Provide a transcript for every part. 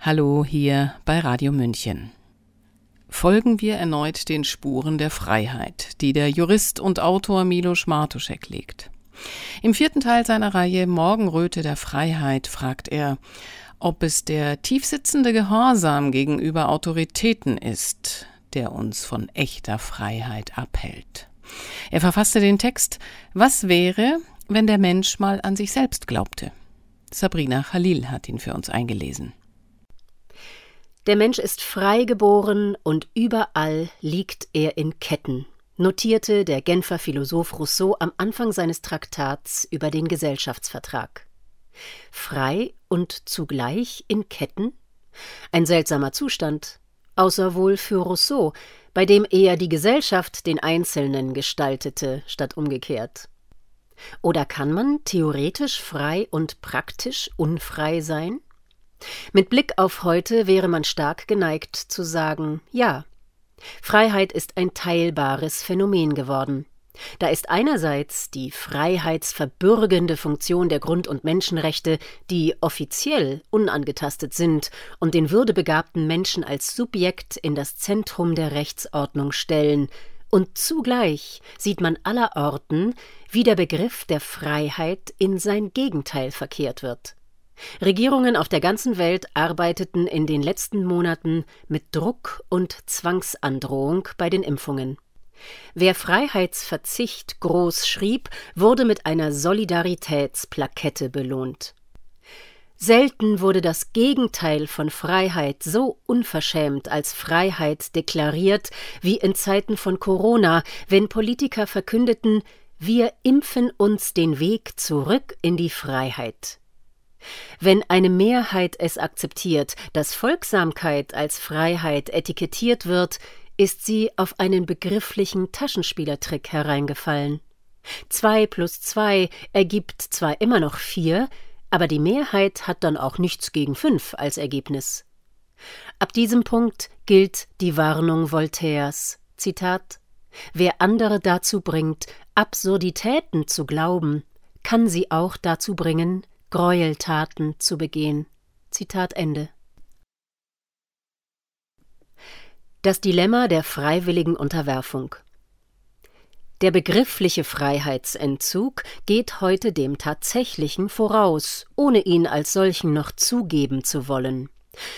Hallo hier bei Radio München. Folgen wir erneut den Spuren der Freiheit, die der Jurist und Autor Milos Martuszek legt. Im vierten Teil seiner Reihe Morgenröte der Freiheit fragt er, ob es der tiefsitzende Gehorsam gegenüber Autoritäten ist, der uns von echter Freiheit abhält. Er verfasste den Text Was wäre, wenn der Mensch mal an sich selbst glaubte? Sabrina Khalil hat ihn für uns eingelesen. Der Mensch ist frei geboren und überall liegt er in Ketten, notierte der Genfer Philosoph Rousseau am Anfang seines Traktats über den Gesellschaftsvertrag. Frei und zugleich in Ketten? Ein seltsamer Zustand, außer wohl für Rousseau, bei dem eher die Gesellschaft den Einzelnen gestaltete, statt umgekehrt. Oder kann man theoretisch frei und praktisch unfrei sein? Mit Blick auf heute wäre man stark geneigt zu sagen, ja. Freiheit ist ein teilbares Phänomen geworden. Da ist einerseits die freiheitsverbürgende Funktion der Grund- und Menschenrechte, die offiziell unangetastet sind und den würdebegabten Menschen als Subjekt in das Zentrum der Rechtsordnung stellen, und zugleich sieht man allerorten, wie der Begriff der Freiheit in sein Gegenteil verkehrt wird. Regierungen auf der ganzen Welt arbeiteten in den letzten Monaten mit Druck und Zwangsandrohung bei den Impfungen. Wer Freiheitsverzicht groß schrieb, wurde mit einer Solidaritätsplakette belohnt. Selten wurde das Gegenteil von Freiheit so unverschämt als Freiheit deklariert wie in Zeiten von Corona, wenn Politiker verkündeten, wir impfen uns den Weg zurück in die Freiheit. Wenn eine Mehrheit es akzeptiert, dass Folgsamkeit als Freiheit etikettiert wird, ist sie auf einen begrifflichen Taschenspielertrick hereingefallen. Zwei plus zwei ergibt zwar immer noch vier, aber die Mehrheit hat dann auch nichts gegen fünf als Ergebnis. Ab diesem Punkt gilt die Warnung Voltaires. Zitat Wer andere dazu bringt, Absurditäten zu glauben, kann sie auch dazu bringen, Gräueltaten zu begehen. Zitat Ende. Das Dilemma der freiwilligen Unterwerfung. Der begriffliche Freiheitsentzug geht heute dem tatsächlichen voraus, ohne ihn als solchen noch zugeben zu wollen.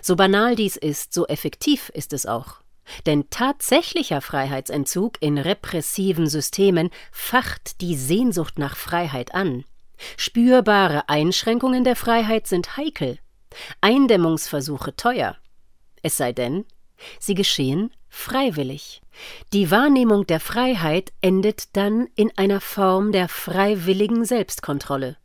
So banal dies ist, so effektiv ist es auch. Denn tatsächlicher Freiheitsentzug in repressiven Systemen facht die Sehnsucht nach Freiheit an. Spürbare Einschränkungen der Freiheit sind heikel, Eindämmungsversuche teuer. Es sei denn, sie geschehen freiwillig. Die Wahrnehmung der Freiheit endet dann in einer Form der freiwilligen Selbstkontrolle.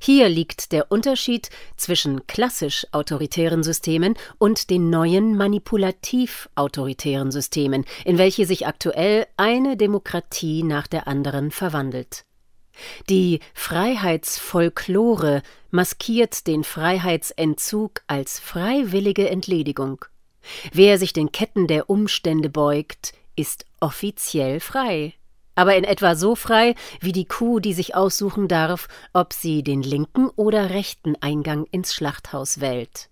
Hier liegt der Unterschied zwischen klassisch autoritären Systemen und den neuen manipulativ autoritären Systemen, in welche sich aktuell eine Demokratie nach der anderen verwandelt. Die Freiheitsfolklore maskiert den Freiheitsentzug als freiwillige Entledigung. Wer sich den Ketten der Umstände beugt, ist offiziell frei. Aber in etwa so frei wie die Kuh, die sich aussuchen darf, ob sie den linken oder rechten Eingang ins Schlachthaus wählt.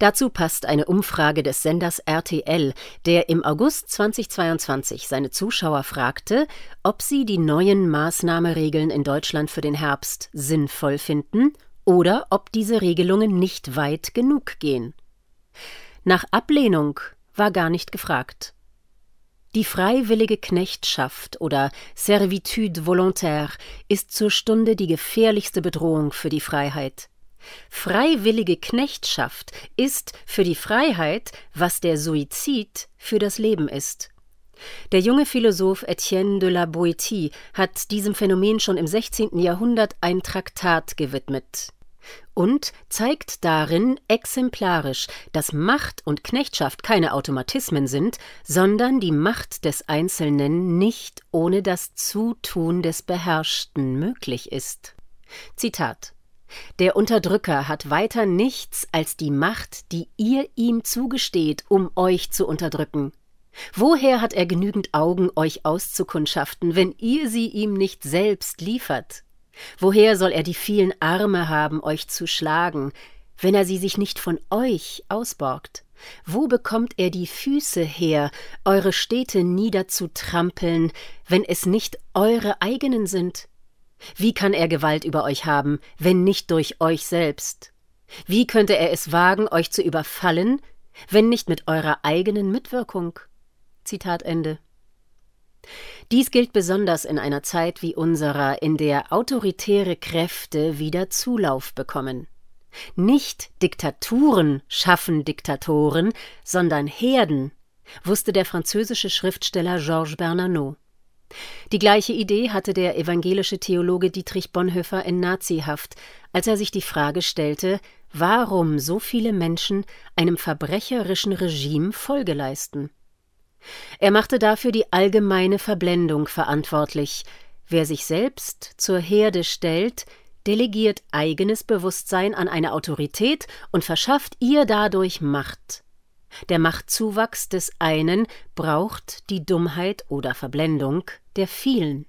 Dazu passt eine Umfrage des Senders RTL, der im August 2022 seine Zuschauer fragte, ob sie die neuen Maßnahmeregeln in Deutschland für den Herbst sinnvoll finden oder ob diese Regelungen nicht weit genug gehen. Nach Ablehnung war gar nicht gefragt. Die freiwillige Knechtschaft oder Servitude volontaire ist zur Stunde die gefährlichste Bedrohung für die Freiheit. Freiwillige Knechtschaft ist für die Freiheit, was der Suizid für das Leben ist. Der junge Philosoph Etienne de la Boétie hat diesem Phänomen schon im 16. Jahrhundert ein Traktat gewidmet und zeigt darin exemplarisch, dass Macht und Knechtschaft keine Automatismen sind, sondern die Macht des Einzelnen nicht ohne das Zutun des Beherrschten möglich ist. Zitat der Unterdrücker hat weiter nichts als die Macht, die ihr ihm zugesteht, um euch zu unterdrücken. Woher hat er genügend Augen, euch auszukundschaften, wenn ihr sie ihm nicht selbst liefert? Woher soll er die vielen Arme haben, euch zu schlagen, wenn er sie sich nicht von euch ausborgt? Wo bekommt er die Füße her, eure Städte niederzutrampeln, wenn es nicht eure eigenen sind? Wie kann er Gewalt über euch haben, wenn nicht durch euch selbst? Wie könnte er es wagen, euch zu überfallen, wenn nicht mit eurer eigenen Mitwirkung? Zitat Ende. Dies gilt besonders in einer Zeit wie unserer, in der autoritäre Kräfte wieder Zulauf bekommen. Nicht Diktaturen schaffen Diktatoren, sondern Herden, wusste der französische Schriftsteller Georges Bernanos. Die gleiche Idee hatte der evangelische Theologe Dietrich Bonhoeffer in Nazihaft, als er sich die Frage stellte, warum so viele Menschen einem verbrecherischen Regime Folge leisten. Er machte dafür die allgemeine Verblendung verantwortlich. Wer sich selbst zur Herde stellt, delegiert eigenes Bewusstsein an eine Autorität und verschafft ihr dadurch Macht. Der Machtzuwachs des einen braucht die Dummheit oder Verblendung der vielen.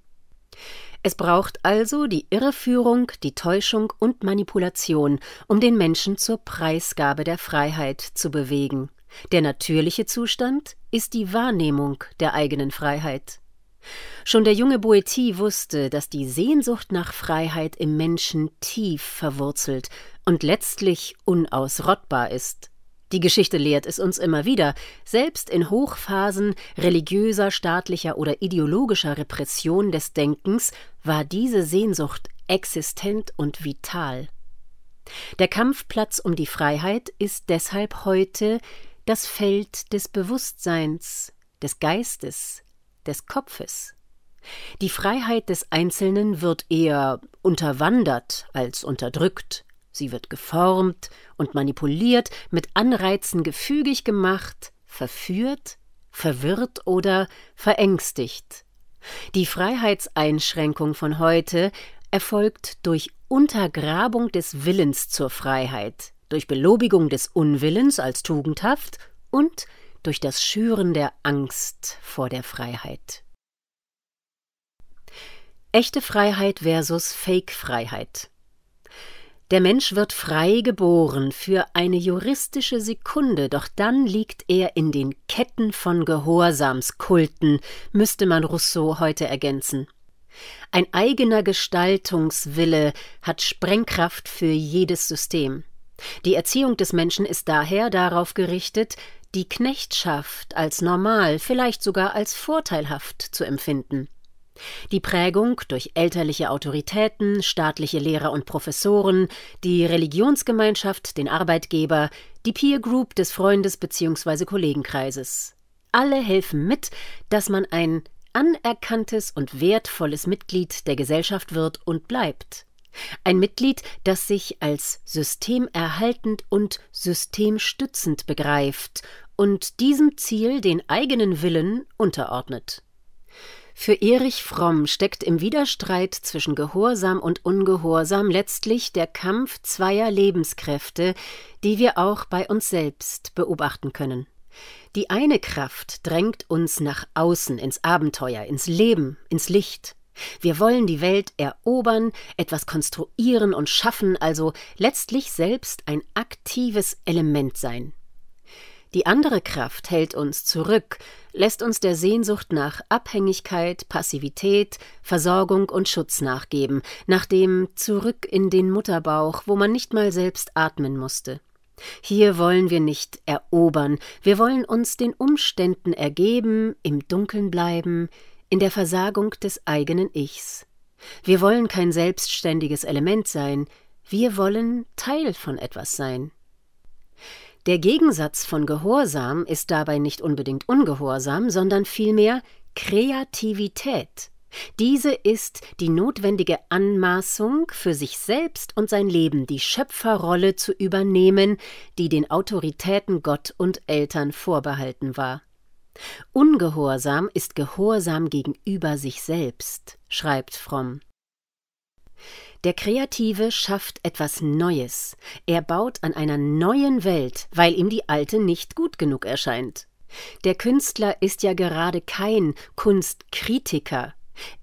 Es braucht also die Irreführung, die Täuschung und Manipulation, um den Menschen zur Preisgabe der Freiheit zu bewegen. Der natürliche Zustand ist die Wahrnehmung der eigenen Freiheit. Schon der junge Boetie wusste, dass die Sehnsucht nach Freiheit im Menschen tief verwurzelt und letztlich unausrottbar ist. Die Geschichte lehrt es uns immer wieder, selbst in Hochphasen religiöser, staatlicher oder ideologischer Repression des Denkens war diese Sehnsucht existent und vital. Der Kampfplatz um die Freiheit ist deshalb heute das Feld des Bewusstseins, des Geistes, des Kopfes. Die Freiheit des Einzelnen wird eher unterwandert als unterdrückt, sie wird geformt und manipuliert, mit Anreizen gefügig gemacht, verführt, verwirrt oder verängstigt. Die Freiheitseinschränkung von heute erfolgt durch Untergrabung des Willens zur Freiheit, durch Belobigung des Unwillens als tugendhaft und durch das Schüren der Angst vor der Freiheit. Echte Freiheit versus Fake-Freiheit. Der Mensch wird frei geboren für eine juristische Sekunde, doch dann liegt er in den Ketten von Gehorsamskulten, müsste man Rousseau heute ergänzen. Ein eigener Gestaltungswille hat Sprengkraft für jedes System. Die Erziehung des Menschen ist daher darauf gerichtet, die Knechtschaft als normal, vielleicht sogar als vorteilhaft zu empfinden. Die Prägung durch elterliche Autoritäten, staatliche Lehrer und Professoren, die Religionsgemeinschaft, den Arbeitgeber, die Peer Group des Freundes- bzw. Kollegenkreises. Alle helfen mit, dass man ein anerkanntes und wertvolles Mitglied der Gesellschaft wird und bleibt. Ein Mitglied, das sich als systemerhaltend und systemstützend begreift und diesem Ziel den eigenen Willen unterordnet. Für Erich Fromm steckt im Widerstreit zwischen Gehorsam und Ungehorsam letztlich der Kampf zweier Lebenskräfte, die wir auch bei uns selbst beobachten können. Die eine Kraft drängt uns nach außen ins Abenteuer, ins Leben, ins Licht. Wir wollen die Welt erobern, etwas konstruieren und schaffen, also letztlich selbst ein aktives Element sein. Die andere Kraft hält uns zurück, lässt uns der Sehnsucht nach Abhängigkeit, Passivität, Versorgung und Schutz nachgeben, nach dem Zurück in den Mutterbauch, wo man nicht mal selbst atmen musste. Hier wollen wir nicht erobern, wir wollen uns den Umständen ergeben, im Dunkeln bleiben, in der Versagung des eigenen Ichs. Wir wollen kein selbstständiges Element sein, wir wollen Teil von etwas sein. Der Gegensatz von Gehorsam ist dabei nicht unbedingt Ungehorsam, sondern vielmehr Kreativität. Diese ist die notwendige Anmaßung, für sich selbst und sein Leben die Schöpferrolle zu übernehmen, die den Autoritäten Gott und Eltern vorbehalten war. Ungehorsam ist Gehorsam gegenüber sich selbst, schreibt Fromm. Der Kreative schafft etwas Neues. Er baut an einer neuen Welt, weil ihm die alte nicht gut genug erscheint. Der Künstler ist ja gerade kein Kunstkritiker.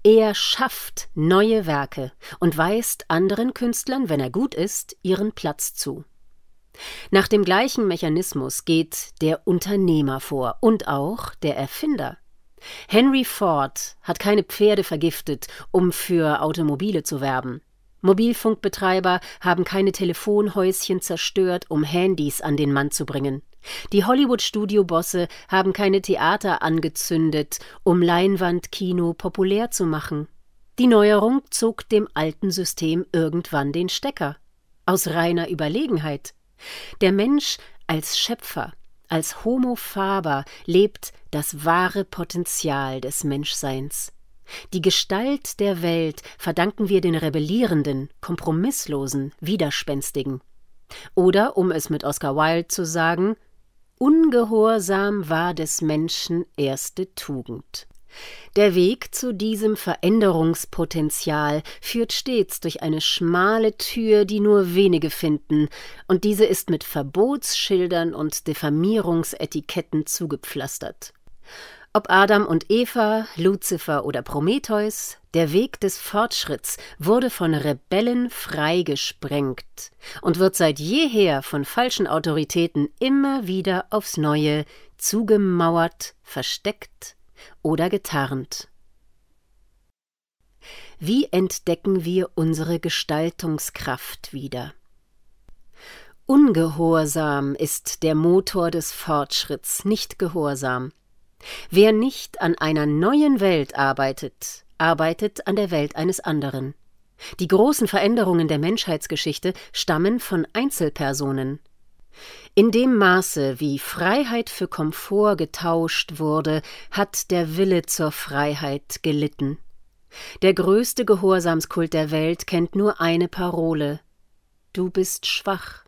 Er schafft neue Werke und weist anderen Künstlern, wenn er gut ist, ihren Platz zu. Nach dem gleichen Mechanismus geht der Unternehmer vor und auch der Erfinder. Henry Ford hat keine Pferde vergiftet, um für Automobile zu werben. Mobilfunkbetreiber haben keine Telefonhäuschen zerstört, um Handys an den Mann zu bringen. Die Hollywood-Studiobosse haben keine Theater angezündet, um Leinwandkino populär zu machen. Die Neuerung zog dem alten System irgendwann den Stecker. Aus reiner Überlegenheit. Der Mensch als Schöpfer, als Homo faber lebt das wahre Potenzial des Menschseins. Die Gestalt der Welt verdanken wir den rebellierenden, kompromisslosen, widerspenstigen. Oder, um es mit Oscar Wilde zu sagen, Ungehorsam war des Menschen erste Tugend. Der Weg zu diesem Veränderungspotenzial führt stets durch eine schmale Tür, die nur wenige finden, und diese ist mit Verbotsschildern und Diffamierungsetiketten zugepflastert. Ob Adam und Eva, Luzifer oder Prometheus, der Weg des Fortschritts wurde von Rebellen freigesprengt und wird seit jeher von falschen Autoritäten immer wieder aufs Neue zugemauert, versteckt oder getarnt. Wie entdecken wir unsere Gestaltungskraft wieder? Ungehorsam ist der Motor des Fortschritts, nicht Gehorsam. Wer nicht an einer neuen Welt arbeitet, arbeitet an der Welt eines anderen. Die großen Veränderungen der Menschheitsgeschichte stammen von Einzelpersonen. In dem Maße, wie Freiheit für Komfort getauscht wurde, hat der Wille zur Freiheit gelitten. Der größte Gehorsamskult der Welt kennt nur eine Parole Du bist schwach.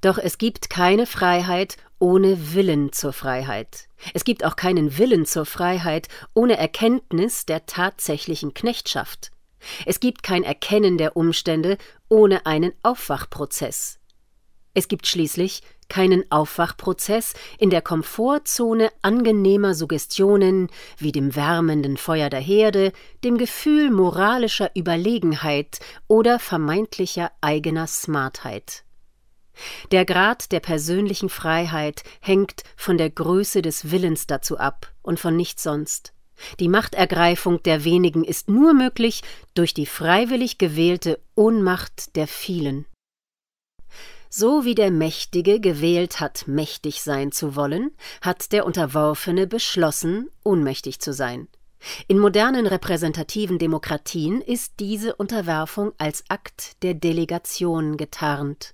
Doch es gibt keine Freiheit ohne Willen zur Freiheit. Es gibt auch keinen Willen zur Freiheit ohne Erkenntnis der tatsächlichen Knechtschaft. Es gibt kein Erkennen der Umstände ohne einen Aufwachprozess. Es gibt schließlich keinen Aufwachprozess in der Komfortzone angenehmer Suggestionen wie dem wärmenden Feuer der Herde, dem Gefühl moralischer Überlegenheit oder vermeintlicher eigener Smartheit. Der Grad der persönlichen Freiheit hängt von der Größe des Willens dazu ab und von nichts sonst. Die Machtergreifung der wenigen ist nur möglich durch die freiwillig gewählte Ohnmacht der vielen. So wie der Mächtige gewählt hat, mächtig sein zu wollen, hat der Unterworfene beschlossen, ohnmächtig zu sein. In modernen repräsentativen Demokratien ist diese Unterwerfung als Akt der Delegation getarnt.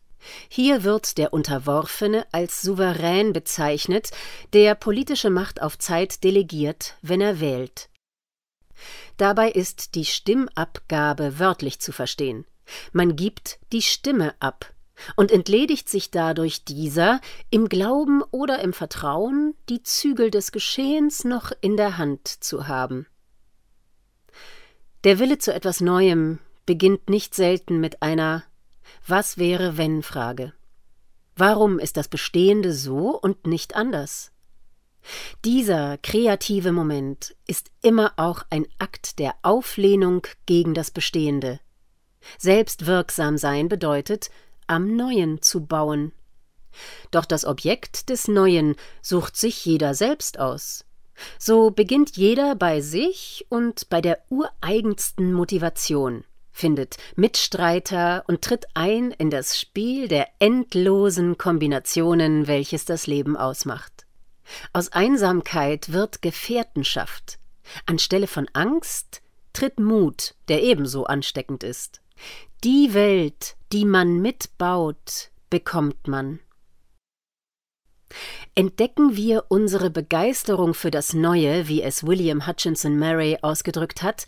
Hier wird der Unterworfene als souverän bezeichnet, der politische Macht auf Zeit delegiert, wenn er wählt. Dabei ist die Stimmabgabe wörtlich zu verstehen. Man gibt die Stimme ab und entledigt sich dadurch dieser, im Glauben oder im Vertrauen, die Zügel des Geschehens noch in der Hand zu haben. Der Wille zu etwas Neuem beginnt nicht selten mit einer was wäre wenn Frage. Warum ist das Bestehende so und nicht anders? Dieser kreative Moment ist immer auch ein Akt der Auflehnung gegen das Bestehende. Selbstwirksam sein bedeutet, am Neuen zu bauen. Doch das Objekt des Neuen sucht sich jeder selbst aus. So beginnt jeder bei sich und bei der ureigensten Motivation findet Mitstreiter und tritt ein in das Spiel der endlosen Kombinationen, welches das Leben ausmacht. Aus Einsamkeit wird Gefährtenschaft. Anstelle von Angst tritt Mut, der ebenso ansteckend ist. Die Welt, die man mitbaut, bekommt man. Entdecken wir unsere Begeisterung für das Neue, wie es William Hutchinson Murray ausgedrückt hat,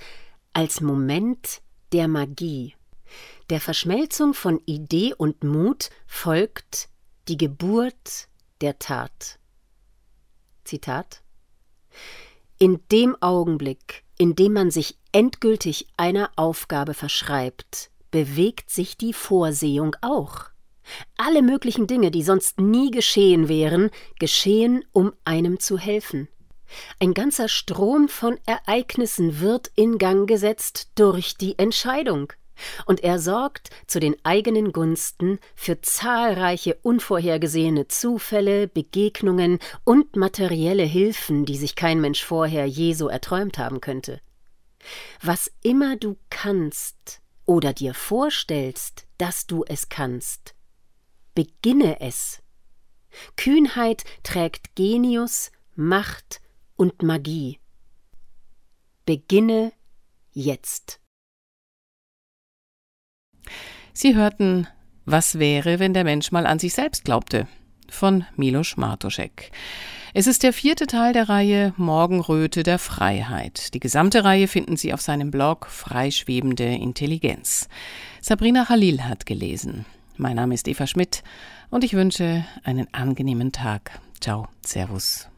als Moment der Magie. Der Verschmelzung von Idee und Mut folgt die Geburt der Tat. Zitat In dem Augenblick, in dem man sich endgültig einer Aufgabe verschreibt, bewegt sich die Vorsehung auch. Alle möglichen Dinge, die sonst nie geschehen wären, geschehen, um einem zu helfen. Ein ganzer Strom von Ereignissen wird in Gang gesetzt durch die Entscheidung. Und er sorgt zu den eigenen Gunsten für zahlreiche unvorhergesehene Zufälle, Begegnungen und materielle Hilfen, die sich kein Mensch vorher je so erträumt haben könnte. Was immer du kannst oder dir vorstellst, dass du es kannst, beginne es. Kühnheit trägt Genius, Macht und Magie. Beginne jetzt. Sie hörten Was wäre, wenn der Mensch mal an sich selbst glaubte? von Milos Martuszek. Es ist der vierte Teil der Reihe Morgenröte der Freiheit. Die gesamte Reihe finden Sie auf seinem Blog Freischwebende Intelligenz. Sabrina Khalil hat gelesen. Mein Name ist Eva Schmidt und ich wünsche einen angenehmen Tag. Ciao, Servus.